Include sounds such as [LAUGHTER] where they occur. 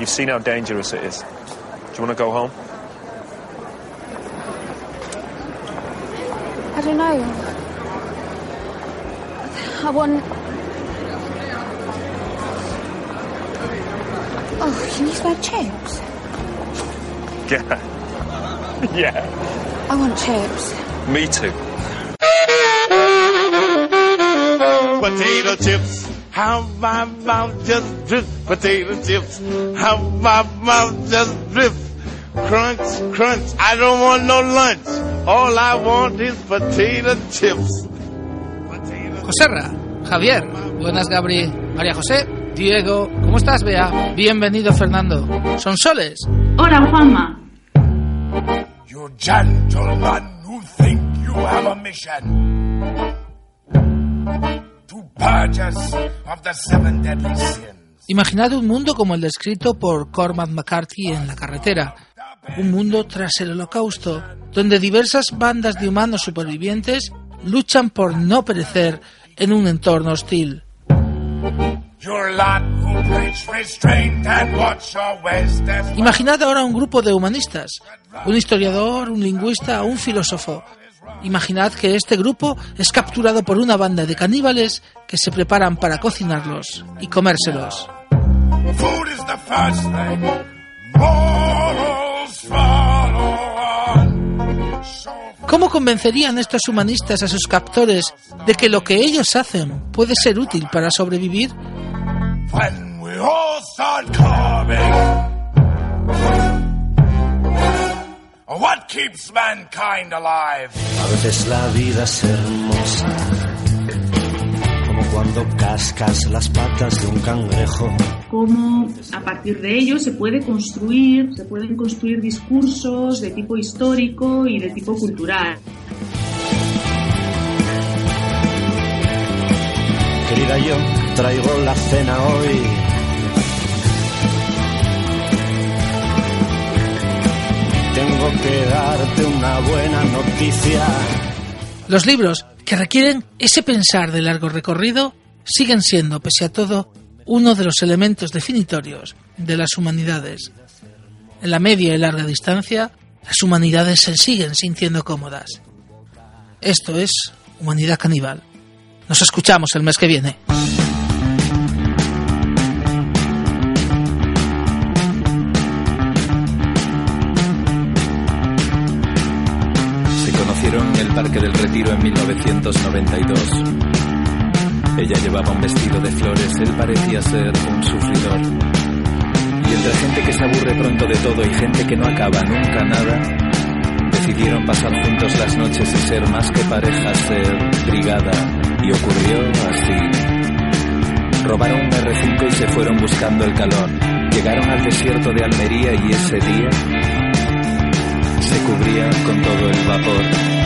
You've seen how dangerous it is. Do you want to go home? I don't know. I want. Oh, can you smell chips? [LAUGHS] Yeah. [LAUGHS] yeah. I want chips. Me too. Potato chips. How my mouth just drips. Potato chips. How my mouth just drips. Crunch, crunch. I don't want no lunch. All I want is potato chips. Joserra, Javier, buenas Gabri, María José, Diego, ¿cómo estás Bea? Bienvenido Fernando. Son soles. Hola, Juanma. You gentlemen who think you have a mission Imaginad un mundo como el descrito por Cormac McCarthy en La carretera. Un mundo tras el holocausto, donde diversas bandas de humanos supervivientes luchan por no perecer en un entorno hostil. Imaginad ahora un grupo de humanistas, un historiador, un lingüista, un filósofo. Imaginad que este grupo es capturado por una banda de caníbales que se preparan para cocinarlos y comérselos. ¿Cómo convencerían estos humanistas a sus captores de que lo que ellos hacen puede ser útil para sobrevivir? Keeps mankind alive? A veces la vida es hermosa, como cuando cascas las patas de un cangrejo. Cómo a partir de ello se puede construir, se pueden construir discursos de tipo histórico y de tipo cultural. Querida, yo traigo la cena hoy. Darte una buena noticia. Los libros, que requieren ese pensar de largo recorrido, siguen siendo, pese a todo, uno de los elementos definitorios de las humanidades. En la media y larga distancia, las humanidades se siguen sintiendo cómodas. Esto es Humanidad Caníbal. Nos escuchamos el mes que viene. 1992. Ella llevaba un vestido de flores, él parecía ser un sufridor. Y entre gente que se aburre pronto de todo y gente que no acaba nunca nada, decidieron pasar juntos las noches y ser más que pareja, ser brigada. Y ocurrió así. Robaron un R5 y se fueron buscando el calor. Llegaron al desierto de Almería y ese día se cubrían con todo el vapor.